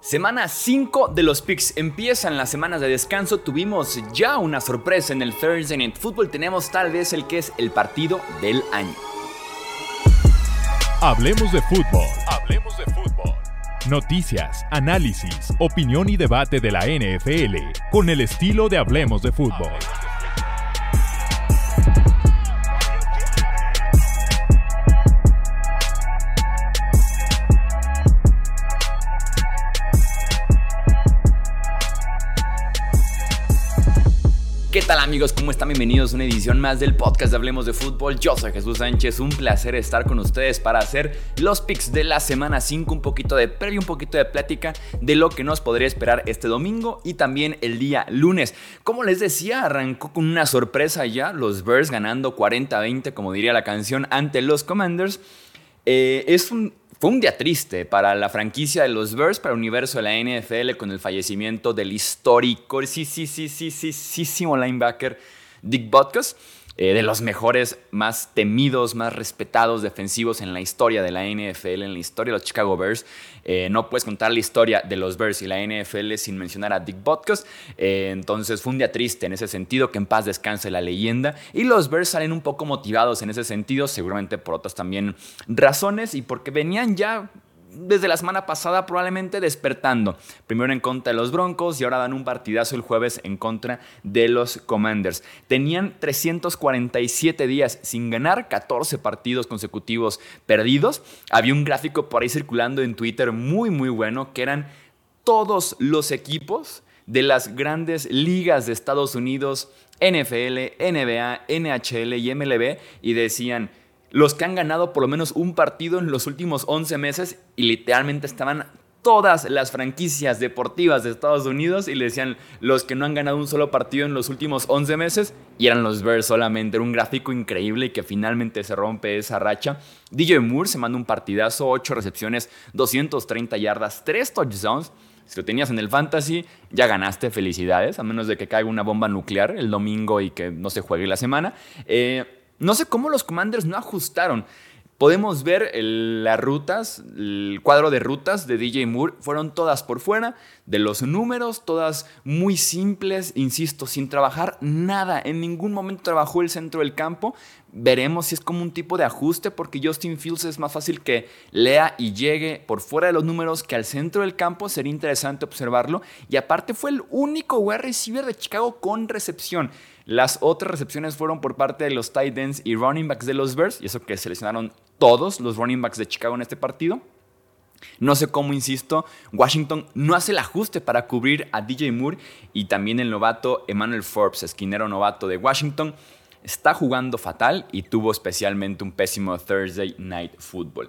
Semana 5 de los picks. Empiezan las semanas de descanso. Tuvimos ya una sorpresa en el Thursday Night Football. Tenemos tal vez el que es el partido del año. Hablemos de fútbol. Hablemos de fútbol. Noticias, análisis, opinión y debate de la NFL con el estilo de Hablemos de fútbol. Amigos? ¿Cómo están? Bienvenidos a una edición más del podcast de Hablemos de Fútbol. Yo soy Jesús Sánchez, un placer estar con ustedes para hacer los picks de la semana 5, un poquito de previo, un poquito de plática de lo que nos podría esperar este domingo y también el día lunes. Como les decía, arrancó con una sorpresa ya, los Bears ganando 40-20, como diría la canción, ante los Commanders. Eh, es un fue un día triste para la franquicia de los Bears, para el universo de la NFL, con el fallecimiento del histórico, sí, sí, sí, sí, sí, sí, linebacker Dick Butkus. Eh, de los mejores, más temidos, más respetados defensivos en la historia de la NFL, en la historia de los Chicago Bears. Eh, no puedes contar la historia de los Bears y la NFL sin mencionar a Dick Butkus. Eh, entonces fue un día triste en ese sentido, que en paz descanse la leyenda. Y los Bears salen un poco motivados en ese sentido, seguramente por otras también razones y porque venían ya desde la semana pasada probablemente despertando. Primero en contra de los Broncos y ahora dan un partidazo el jueves en contra de los Commanders. Tenían 347 días sin ganar, 14 partidos consecutivos perdidos. Había un gráfico por ahí circulando en Twitter muy muy bueno que eran todos los equipos de las grandes ligas de Estados Unidos, NFL, NBA, NHL y MLB y decían los que han ganado por lo menos un partido en los últimos 11 meses y literalmente estaban todas las franquicias deportivas de Estados Unidos y le decían los que no han ganado un solo partido en los últimos 11 meses y eran los Bears solamente. Era un gráfico increíble que finalmente se rompe esa racha. DJ Moore se manda un partidazo, 8 recepciones, 230 yardas, 3 touchdowns. Si lo tenías en el fantasy, ya ganaste, felicidades, a menos de que caiga una bomba nuclear el domingo y que no se juegue la semana. Eh, no sé cómo los Commanders no ajustaron. Podemos ver las rutas, el cuadro de rutas de DJ Moore, fueron todas por fuera de los números, todas muy simples, insisto, sin trabajar nada. En ningún momento trabajó el centro del campo. Veremos si es como un tipo de ajuste, porque Justin Fields es más fácil que lea y llegue por fuera de los números que al centro del campo. Sería interesante observarlo. Y aparte fue el único wide receiver de Chicago con recepción. Las otras recepciones fueron por parte de los tight ends y running backs de los Bears, y eso que seleccionaron todos los running backs de Chicago en este partido. No sé cómo, insisto, Washington no hace el ajuste para cubrir a DJ Moore y también el novato Emmanuel Forbes, esquinero novato de Washington, está jugando fatal y tuvo especialmente un pésimo Thursday Night Football.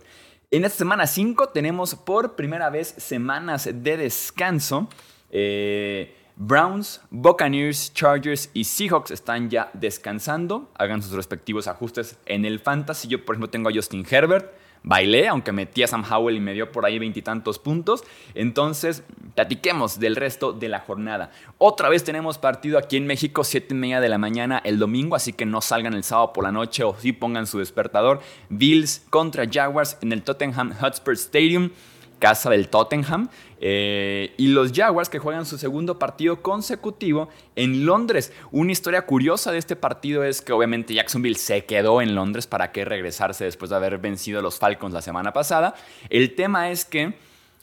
En esta semana 5 tenemos por primera vez semanas de descanso. Eh, Browns, Buccaneers, Chargers y Seahawks están ya descansando. Hagan sus respectivos ajustes en el fantasy. Yo, por ejemplo, tengo a Justin Herbert. Bailé, aunque metí a Sam Howell y me dio por ahí veintitantos puntos. Entonces, platiquemos del resto de la jornada. Otra vez tenemos partido aquí en México, 7 y media de la mañana el domingo, así que no salgan el sábado por la noche o sí pongan su despertador. Bills contra Jaguars en el Tottenham Hotspur Stadium casa del Tottenham. Eh, y los Jaguars que juegan su segundo partido consecutivo en Londres. Una historia curiosa de este partido es que obviamente Jacksonville se quedó en Londres para que regresarse después de haber vencido a los Falcons la semana pasada. El tema es que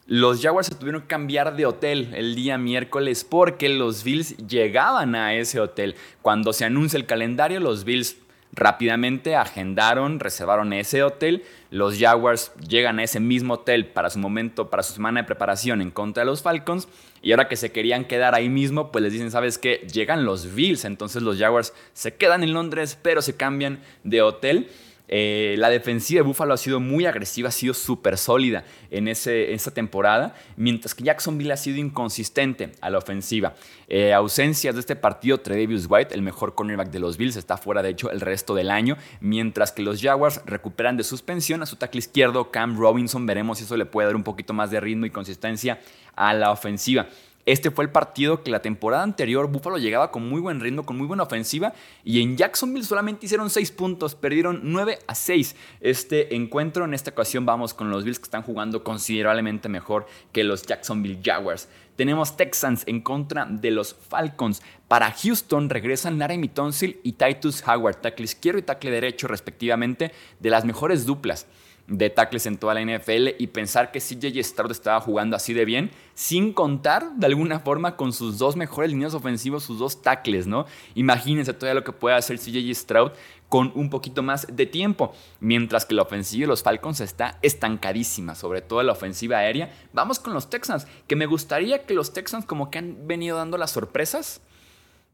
los Jaguars se tuvieron que cambiar de hotel el día miércoles porque los Bills llegaban a ese hotel. Cuando se anuncia el calendario, los Bills Rápidamente agendaron, reservaron ese hotel. Los Jaguars llegan a ese mismo hotel para su momento, para su semana de preparación en contra de los Falcons. Y ahora que se querían quedar ahí mismo, pues les dicen, ¿sabes qué? Llegan los Bills. Entonces los Jaguars se quedan en Londres, pero se cambian de hotel. Eh, la defensiva de Buffalo ha sido muy agresiva, ha sido súper sólida en, esta temporada, mientras que Jacksonville ha sido inconsistente a la ofensiva. Eh, ausencias de este partido, Tredavious White, el mejor cornerback de los Bills, está fuera de hecho el resto del año, mientras que los Jaguars recuperan de suspensión a su tackle izquierdo, Cam Robinson. Veremos si eso le puede dar un poquito más de ritmo y consistencia a la ofensiva. Este fue el partido que la temporada anterior Buffalo llegaba con muy buen ritmo, con muy buena ofensiva y en Jacksonville solamente hicieron 6 puntos, perdieron 9 a 6. Este encuentro en esta ocasión vamos con los Bills que están jugando considerablemente mejor que los Jacksonville Jaguars. Tenemos Texans en contra de los Falcons. Para Houston regresan Laramie Tonsil y Titus Howard, tackle izquierdo y tackle derecho respectivamente, de las mejores duplas de tackles en toda la NFL y pensar que CJ Stroud estaba jugando así de bien, sin contar de alguna forma con sus dos mejores líneas ofensivas, sus dos tackles, ¿no? Imagínense todavía lo que puede hacer CJ Stroud con un poquito más de tiempo, mientras que la ofensiva de los Falcons está estancadísima, sobre todo la ofensiva aérea. Vamos con los Texans, que me gustaría que los Texans como que han venido dando las sorpresas,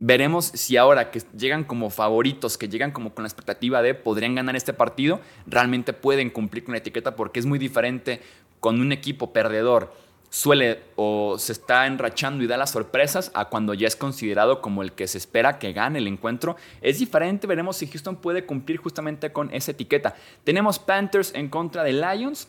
Veremos si ahora que llegan como favoritos, que llegan como con la expectativa de podrían ganar este partido, realmente pueden cumplir con la etiqueta porque es muy diferente con un equipo perdedor suele o se está enrachando y da las sorpresas a cuando ya es considerado como el que se espera que gane el encuentro. Es diferente, veremos si Houston puede cumplir justamente con esa etiqueta. Tenemos Panthers en contra de Lions.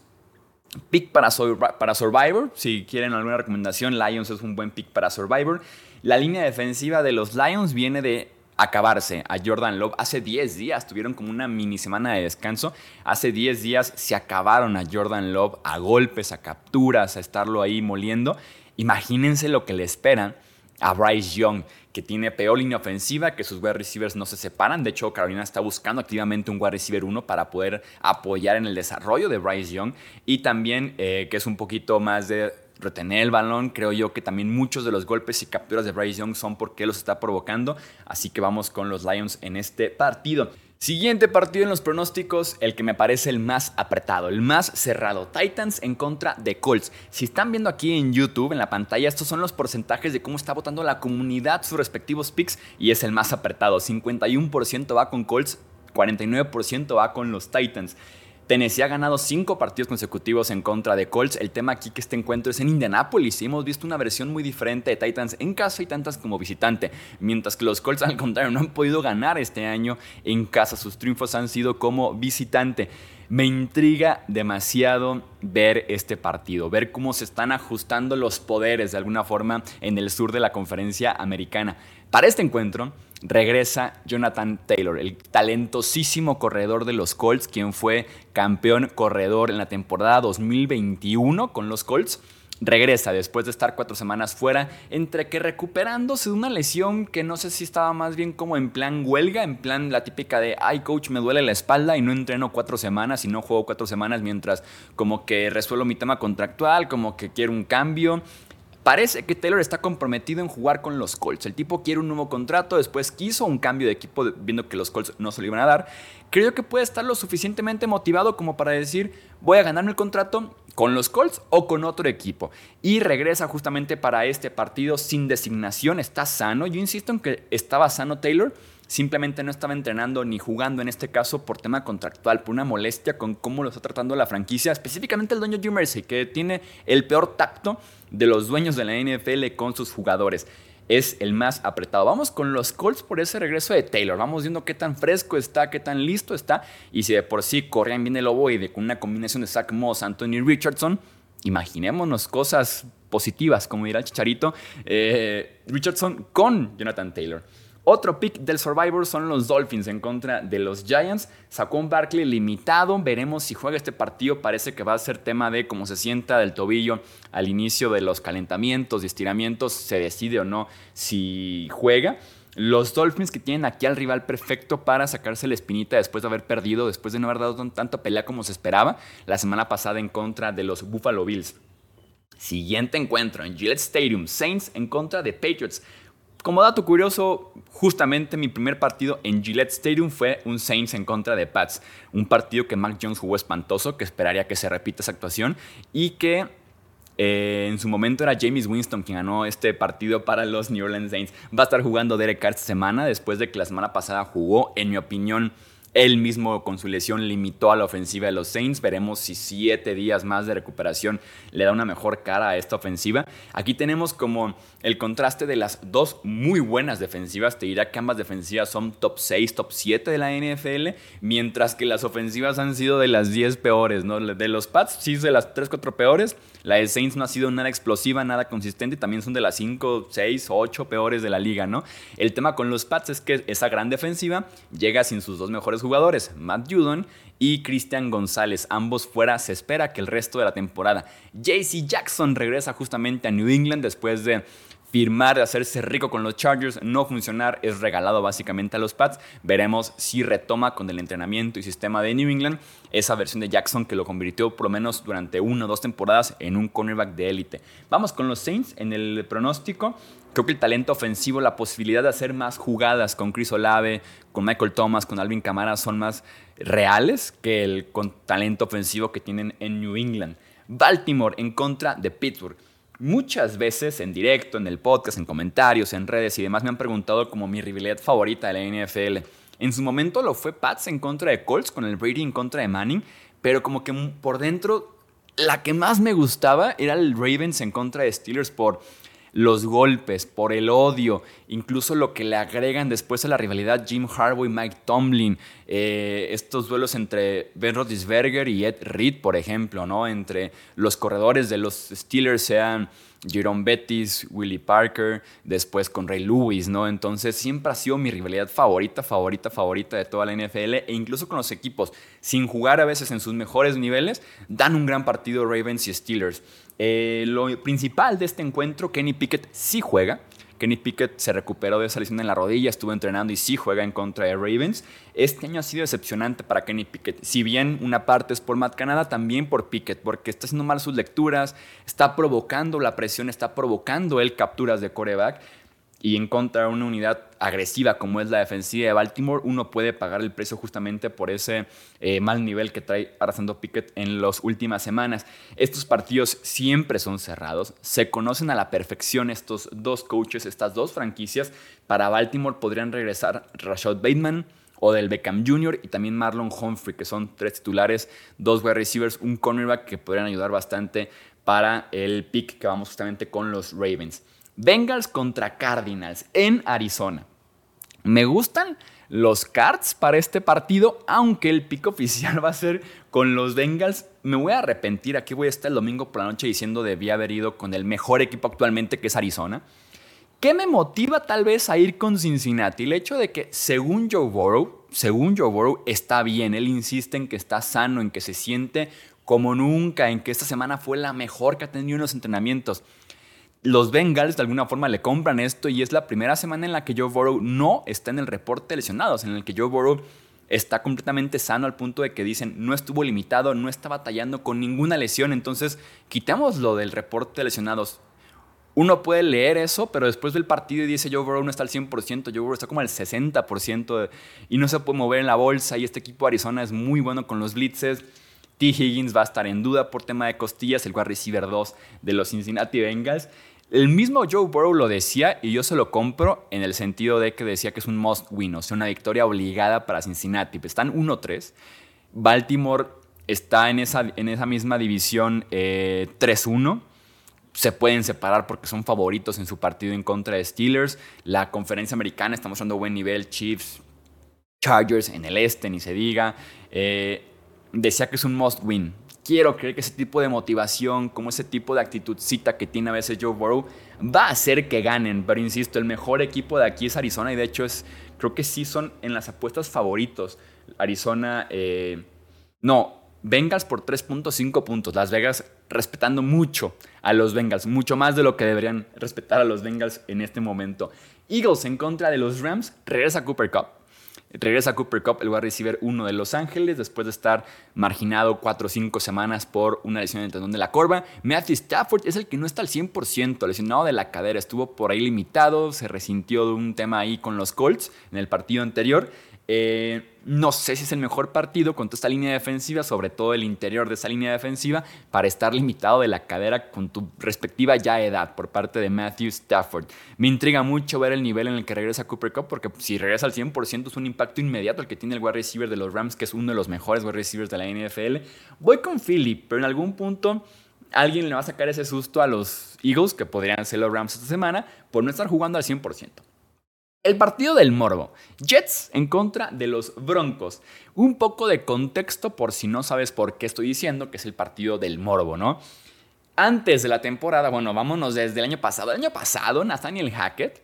Pick para, Survivor. Si quieren alguna recomendación, Lions es un buen pick para Survivor. La línea defensiva de los Lions viene de acabarse a Jordan Love. Hace 10 días tuvieron como una mini semana de descanso. Hace 10 días se acabaron a Jordan Love a golpes, a capturas, a estarlo ahí moliendo. Imagínense lo que le esperan a Bryce Young, que tiene peor línea ofensiva, que sus wide receivers no se separan. De hecho, Carolina está buscando activamente un wide receiver 1 para poder apoyar en el desarrollo de Bryce Young. Y también eh, que es un poquito más de retener el balón. Creo yo que también muchos de los golpes y capturas de Bryce Young son porque los está provocando. Así que vamos con los Lions en este partido. Siguiente partido en los pronósticos, el que me parece el más apretado, el más cerrado. Titans en contra de Colts. Si están viendo aquí en YouTube, en la pantalla, estos son los porcentajes de cómo está votando la comunidad sus respectivos picks y es el más apretado. 51% va con Colts, 49% va con los Titans. Tennessee ha ganado cinco partidos consecutivos en contra de Colts. El tema aquí que este encuentro es en Indianapolis y hemos visto una versión muy diferente de Titans en casa y tantas como visitante, mientras que los Colts al contrario no han podido ganar este año en casa. Sus triunfos han sido como visitante. Me intriga demasiado ver este partido, ver cómo se están ajustando los poderes de alguna forma en el sur de la conferencia americana. Para este encuentro, regresa Jonathan Taylor, el talentosísimo corredor de los Colts, quien fue campeón corredor en la temporada 2021 con los Colts. Regresa después de estar cuatro semanas fuera, entre que recuperándose de una lesión que no sé si estaba más bien como en plan huelga, en plan la típica de, ay coach, me duele la espalda y no entreno cuatro semanas y no juego cuatro semanas mientras como que resuelvo mi tema contractual, como que quiero un cambio. Parece que Taylor está comprometido en jugar con los Colts. El tipo quiere un nuevo contrato, después quiso un cambio de equipo viendo que los Colts no se lo iban a dar. Creo que puede estar lo suficientemente motivado como para decir, voy a ganarme el contrato con los Colts o con otro equipo. Y regresa justamente para este partido sin designación, está sano. Yo insisto en que estaba sano Taylor simplemente no estaba entrenando ni jugando en este caso por tema contractual, por una molestia con cómo lo está tratando la franquicia, específicamente el dueño Jim Mercy, que tiene el peor tacto de los dueños de la NFL con sus jugadores. Es el más apretado. Vamos con los Colts por ese regreso de Taylor. Vamos viendo qué tan fresco está, qué tan listo está. Y si de por sí corrían bien el ovoide con una combinación de Zach Moss, Anthony Richardson, imaginémonos cosas positivas, como dirá el chicharito, eh, Richardson con Jonathan Taylor. Otro pick del Survivor son los Dolphins en contra de los Giants. Sacó un Barkley limitado. Veremos si juega este partido. Parece que va a ser tema de cómo se sienta del tobillo al inicio de los calentamientos y estiramientos. Se decide o no si juega. Los Dolphins que tienen aquí al rival perfecto para sacarse la espinita después de haber perdido, después de no haber dado tanta pelea como se esperaba la semana pasada en contra de los Buffalo Bills. Siguiente encuentro en Gillette Stadium, Saints en contra de Patriots. Como dato curioso, justamente mi primer partido en Gillette Stadium fue un Saints en contra de Pats. Un partido que Mac Jones jugó espantoso, que esperaría que se repita esa actuación y que eh, en su momento era James Winston quien ganó este partido para los New Orleans Saints. Va a estar jugando Derek Carr esta semana, después de que la semana pasada jugó, en mi opinión, Él mismo con su lesión limitó a la ofensiva de los Saints. Veremos si siete días más de recuperación le da una mejor cara a esta ofensiva. Aquí tenemos como el contraste de las dos muy buenas defensivas. Te dirá que ambas defensivas son top 6, top 7 de la NFL, mientras que las ofensivas han sido de las 10 peores. ¿no? De los Pats, sí, de las 3, 4 peores. La de Saints no ha sido nada explosiva, nada consistente y también son de las 5, 6, 8 peores de la liga, ¿no? El tema con los Pats es que esa gran defensiva llega sin sus dos mejores jugadores, Matt Judon y Christian González. Ambos fuera, se espera que el resto de la temporada. JC Jackson regresa justamente a New England después de firmar, hacerse rico con los Chargers, no funcionar, es regalado básicamente a los Pats. Veremos si retoma con el entrenamiento y sistema de New England esa versión de Jackson que lo convirtió por lo menos durante una o dos temporadas en un cornerback de élite. Vamos con los Saints en el pronóstico. Creo que el talento ofensivo, la posibilidad de hacer más jugadas con Chris Olave, con Michael Thomas, con Alvin Kamara son más reales que el talento ofensivo que tienen en New England. Baltimore en contra de Pittsburgh. Muchas veces en directo, en el podcast, en comentarios, en redes y demás me han preguntado como mi rivalidad favorita de la NFL. En su momento lo fue Pats en contra de Colts con el Brady en contra de Manning, pero como que por dentro la que más me gustaba era el Ravens en contra de Steelers por los golpes, por el odio, incluso lo que le agregan después a la rivalidad Jim Harbaugh y Mike Tomlin, eh, estos duelos entre Ben Roethlisberger y Ed Reed, por ejemplo, ¿no? entre los corredores de los Steelers sean Jerome Bettis, Willie Parker, después con Ray Lewis, ¿no? Entonces siempre ha sido mi rivalidad favorita, favorita, favorita de toda la NFL e incluso con los equipos, sin jugar a veces en sus mejores niveles, dan un gran partido Ravens y Steelers. Eh, lo principal de este encuentro, Kenny Pickett sí juega. Kenny Pickett se recuperó de esa lesión en la rodilla, estuvo entrenando y sí juega en contra de Ravens. Este año ha sido decepcionante para Kenny Pickett. Si bien una parte es por Matt Canada, también por Pickett, porque está haciendo mal sus lecturas, está provocando la presión, está provocando el capturas de coreback y en contra de una unidad agresiva como es la defensiva de Baltimore, uno puede pagar el precio justamente por ese eh, mal nivel que trae arrasando Pickett en las últimas semanas. Estos partidos siempre son cerrados, se conocen a la perfección estos dos coaches, estas dos franquicias. Para Baltimore podrían regresar Rashad Bateman, o del Beckham Jr. y también Marlon Humphrey, que son tres titulares, dos wide receivers, un cornerback que podrían ayudar bastante para el pick que vamos justamente con los Ravens. Bengals contra Cardinals en Arizona. Me gustan los cards para este partido, aunque el pick oficial va a ser con los Bengals. Me voy a arrepentir, aquí voy a estar el domingo por la noche diciendo debía haber ido con el mejor equipo actualmente que es Arizona. ¿Qué me motiva tal vez a ir con Cincinnati? El hecho de que según Joe Burrow, según Joe Burrow está bien, él insiste en que está sano, en que se siente como nunca, en que esta semana fue la mejor que ha tenido en los entrenamientos los Bengals de alguna forma le compran esto y es la primera semana en la que Joe Burrow no está en el reporte de lesionados, en el que Joe Burrow está completamente sano al punto de que dicen no estuvo limitado, no está batallando con ninguna lesión, entonces quitémoslo del reporte de lesionados. Uno puede leer eso, pero después del partido dice Joe Burrow no está al 100%, Joe Burrow está como al 60% y no se puede mover en la bolsa y este equipo de Arizona es muy bueno con los blitzes. T. Higgins va a estar en duda por tema de costillas, el wide receiver 2 de los Cincinnati Bengals. El mismo Joe Burrow lo decía y yo se lo compro en el sentido de que decía que es un must win, o sea, una victoria obligada para Cincinnati. Están 1-3. Baltimore está en esa, en esa misma división 3-1. Eh, se pueden separar porque son favoritos en su partido en contra de Steelers. La conferencia americana está mostrando buen nivel. Chiefs, Chargers en el este, ni se diga. Eh, decía que es un must win quiero creer que ese tipo de motivación, como ese tipo de actitudcita que tiene a veces Joe Burrow, va a hacer que ganen. Pero insisto, el mejor equipo de aquí es Arizona y de hecho es, creo que sí son en las apuestas favoritos. Arizona, eh, no, Bengals por 3.5 puntos. Las Vegas respetando mucho a los Bengals, mucho más de lo que deberían respetar a los Bengals en este momento. Eagles en contra de los Rams, regresa Cooper Cup. Regresa Cooper Cup, el wide receiver uno de Los Ángeles, después de estar marginado 4 o 5 semanas por una lesión en el tendón de la corva. Matthew Stafford es el que no está al 100%, lesionado de la cadera, estuvo por ahí limitado, se resintió de un tema ahí con los Colts en el partido anterior. Eh, no sé si es el mejor partido con toda esta línea defensiva, sobre todo el interior de esa línea defensiva, para estar limitado de la cadera con tu respectiva ya edad por parte de Matthew Stafford. Me intriga mucho ver el nivel en el que regresa Cooper Cup, porque si regresa al 100% es un impacto inmediato el que tiene el wide receiver de los Rams, que es uno de los mejores wide receivers de la NFL. Voy con Philly, pero en algún punto alguien le va a sacar ese susto a los Eagles, que podrían ser los Rams esta semana, por no estar jugando al 100%. El partido del Morbo. Jets en contra de los Broncos. Un poco de contexto por si no sabes por qué estoy diciendo que es el partido del Morbo, ¿no? Antes de la temporada, bueno, vámonos desde el año pasado. El año pasado, Nathaniel Hackett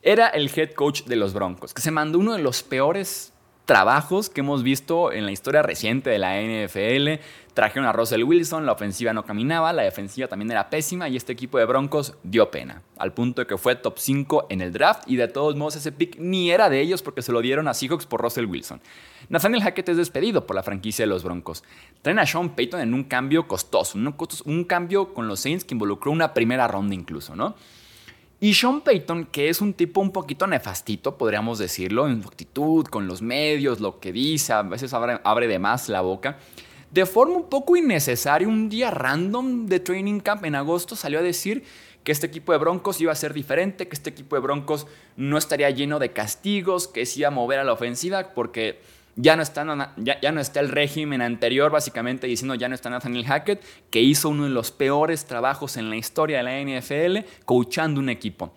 era el head coach de los Broncos, que se mandó uno de los peores trabajos que hemos visto en la historia reciente de la NFL. Trajeron a Russell Wilson, la ofensiva no caminaba, la defensiva también era pésima y este equipo de Broncos dio pena, al punto de que fue top 5 en el draft y de todos modos ese pick ni era de ellos porque se lo dieron a Seahawks por Russell Wilson. Nathaniel Hackett es despedido por la franquicia de los Broncos. Traen a Sean Payton en un cambio costoso, un, un cambio con los Saints que involucró una primera ronda incluso, ¿no? Y Sean Payton, que es un tipo un poquito nefastito, podríamos decirlo, en su actitud, con los medios, lo que dice, a veces abre, de más la boca. De forma un poco innecesaria, un día random de training camp en agosto salió a decir que este equipo de Broncos iba a ser diferente, que este equipo de Broncos no estaría lleno de castigos, que se iba a mover a la ofensiva, porque ya no, está, ya, no está el régimen anterior, básicamente diciendo ya no está Nathaniel Hackett, que hizo uno de los peores trabajos en la historia de la NFL, coachando un equipo.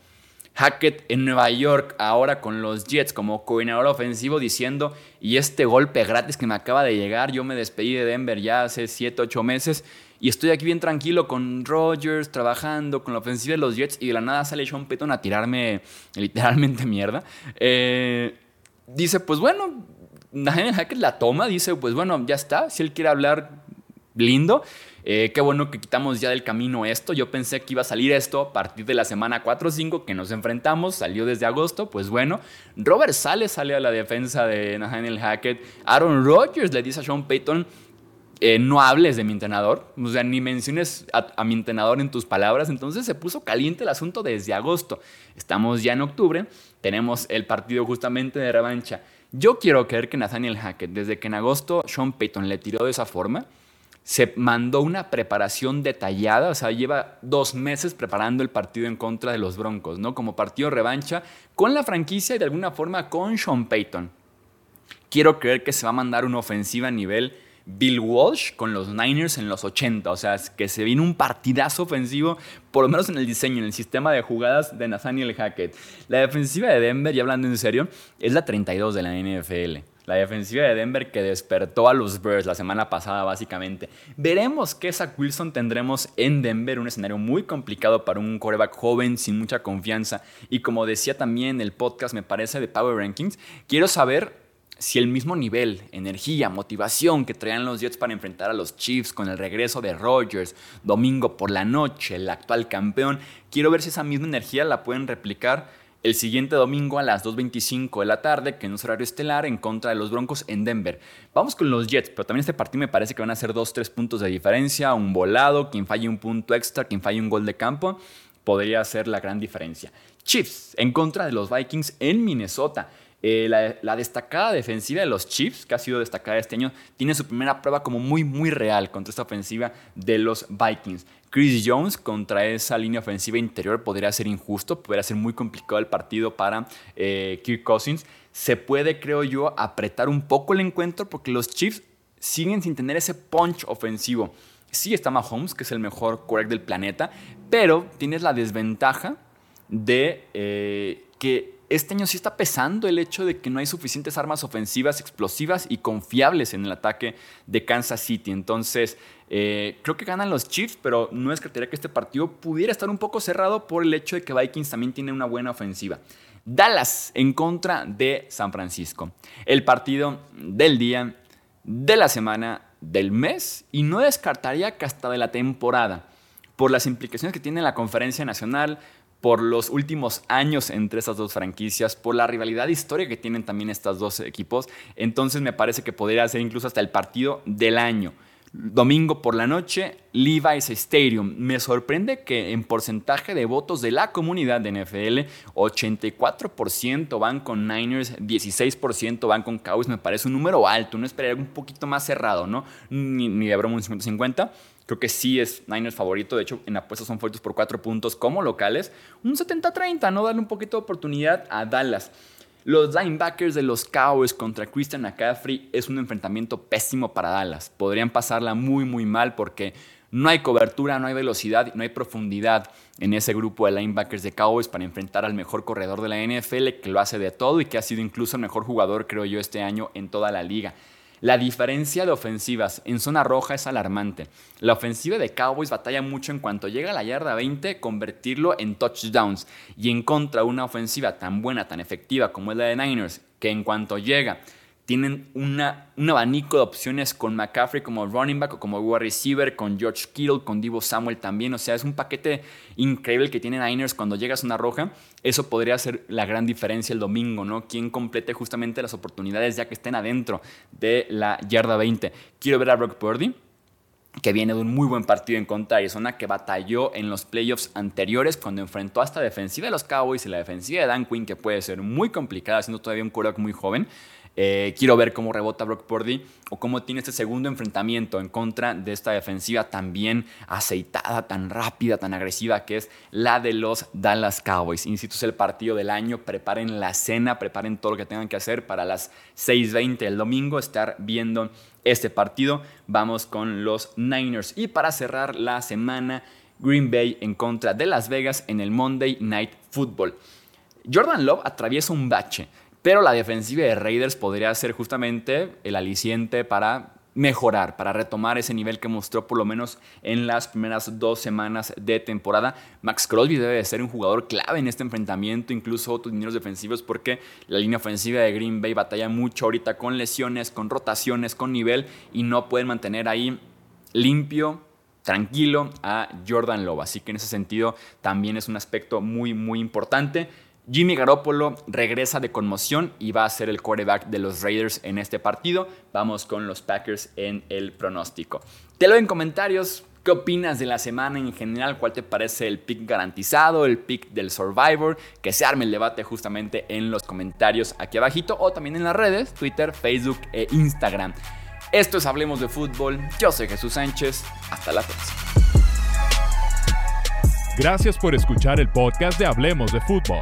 Hackett en Nueva York, ahora con los Jets como coordinador ofensivo, diciendo, y este golpe gratis que me acaba de llegar, yo me despedí de Denver ya hace 7, 8 meses, y estoy aquí bien tranquilo con Rodgers, trabajando con la ofensiva de los Jets, y de la nada sale Sean Payton a tirarme literalmente mierda. Eh, dice, pues bueno, Nathaniel Hackett la toma, dice, pues bueno, ya está, si él quiere hablar lindo, eh, qué bueno que quitamos ya del camino esto. Yo pensé que iba a salir esto a partir de la semana 4 o 5 que nos enfrentamos, salió desde agosto, pues bueno. Robert Sale sale a la defensa de Nathaniel Hackett. Aaron Rodgers le dice a Sean Payton, eh, no hables de mi entrenador, o sea, ni menciones a, a, mi entrenador en tus palabras. Entonces se puso caliente el asunto desde agosto. Estamos ya en octubre, tenemos el partido justamente de revancha yo quiero creer que Nathaniel Hackett, desde que en agosto Sean Payton le tiró de esa forma, se mandó una preparación detallada, o sea, lleva dos meses preparando el partido en contra de los Broncos, ¿no? Como partido revancha con la franquicia y de alguna forma con Sean Payton. Quiero creer que se va a mandar una ofensiva a nivel Bill Walsh con los Niners en los 80. O sea, que se viene un partidazo ofensivo, por lo menos en el diseño, en el sistema de jugadas de Nathaniel Hackett. La defensiva de Denver, y hablando en serio, es la 32 de la NFL. La defensiva de Denver que despertó a los Bears la semana pasada, básicamente. Veremos qué Zach Wilson tendremos en Denver, un escenario muy complicado para un coreback joven sin mucha confianza. Y como decía también el podcast, me parece, de Power Rankings, quiero saber si el mismo nivel, energía, motivación que traían los Jets para enfrentar a los Chiefs con el regreso de Rodgers domingo por la noche, el actual campeón, quiero ver si esa misma energía la pueden replicar el siguiente domingo a las 2.25 de la tarde, que no es horario estelar, en contra de los Broncos en Denver. Vamos con los Jets, pero también este partido me parece que van a ser 2-3 puntos de diferencia, un volado, quien falle un punto extra, quien falle un gol de campo, podría ser la gran diferencia. Chiefs en contra de los Vikings en Minnesota. Eh, la, destacada defensiva de los Chiefs, que ha sido destacada este año, tiene su primera prueba como muy, muy real contra esta ofensiva de los Vikings. Chris Jones contra esa línea ofensiva interior podría ser injusto, podría ser muy complicado el partido para eh, Kirk Cousins. Se puede, creo yo, apretar un poco el encuentro porque los Chiefs siguen sin tener ese punch ofensivo. Sí está Mahomes, que es el mejor quarterback del planeta, pero tienes la desventaja de eh, que este año sí está pesando el hecho de que no hay suficientes armas ofensivas explosivas y confiables en el ataque de Kansas City. Entonces, eh, creo que ganan los Chiefs, pero no es que este partido pudiera estar un poco cerrado por el hecho de que Vikings también tiene una buena ofensiva. Dallas en contra de San Francisco. El partido del día, de la semana, del mes y no descartaría que hasta de la temporada por las implicaciones que tiene la conferencia nacional, por los últimos años entre estas dos franquicias, por la rivalidad histórica que tienen también estos dos equipos. Entonces me parece que podría ser incluso hasta el partido del año. Domingo por la noche, Levi's Stadium. Me sorprende que en porcentaje de votos de la comunidad de NFL, 84% van con Niners, 16% van con Cowboys. Me parece un número alto. No esperaría un poquito más cerrado, ¿no? Ni, ni de broma un 50-50. Creo que sí es Niners favorito. De hecho, en apuestas son favoritos por 4 puntos como locales. Un 70-30, ¿no? Darle un poquito de oportunidad a Dallas. Los linebackers de los Cowboys contra Christian McCaffrey es un enfrentamiento pésimo para Dallas. Podrían pasarla muy muy mal porque no hay cobertura, no hay velocidad, no hay profundidad en ese grupo de linebackers de Cowboys para enfrentar al mejor corredor de la NFL que lo hace de todo y que ha sido incluso el mejor jugador, creo yo, este año en toda la liga. La diferencia de ofensivas en zona roja es alarmante. La ofensiva de Cowboys batalla mucho en cuanto llega a la yarda 20 convertirlo en touchdowns y en contra una ofensiva tan buena, tan efectiva como es la de Niners, que en cuanto llega tienen una, un abanico de opciones con McCaffrey como running back o como wide receiver, con George Kittle, con Divo Samuel también. O sea, es un paquete increíble que tiene Niners cuando llegas a una roja. Eso podría ser la gran diferencia el domingo, ¿no? Quien complete justamente las oportunidades ya que estén adentro de la yarda 20. Quiero ver a Brock Purdy que viene de un muy buen partido en contra de Arizona, que batalló en los playoffs anteriores cuando enfrentó a esta defensiva de los Cowboys y la defensiva de Dan Quinn, que puede ser muy complicada, siendo todavía un quarterback muy joven. Eh, quiero ver cómo rebota Brock Purdy o cómo tiene este segundo enfrentamiento en contra de esta defensiva tan bien aceitada, tan rápida, tan agresiva que es la de los Dallas Cowboys. Insisto, es el partido del año. Preparen la cena, preparen todo lo que tengan que hacer para las 6:20 del domingo estar viendo este partido. Vamos con los Niners. Y para cerrar la semana, Green Bay en contra de Las Vegas en el Monday Night Football. Jordan Love atraviesa un bache. Pero la defensiva de Raiders podría ser justamente el aliciente para mejorar, para retomar ese nivel que mostró por lo menos en las primeras dos semanas de temporada. Max Crosby debe de ser un jugador clave en este enfrentamiento, incluso otros dineros defensivos, porque la línea ofensiva de Green Bay batalla mucho ahorita con lesiones, con rotaciones, con nivel y no pueden mantener ahí limpio, tranquilo a Jordan Love. Así que en ese sentido también es un aspecto muy, muy importante. Jimmy Garoppolo regresa de conmoción y va a ser el quarterback de los Raiders en este partido. Vamos con los Packers en el pronóstico. Te lo en comentarios. ¿Qué opinas de la semana en general? ¿Cuál te parece el pick garantizado, el pick del Survivor? Que se arme el debate justamente en los comentarios aquí abajito o también en las redes, Twitter, Facebook e Instagram. Esto es Hablemos de Fútbol. Yo soy Jesús Sánchez. Hasta la próxima. Gracias por escuchar el podcast de Hablemos de Fútbol.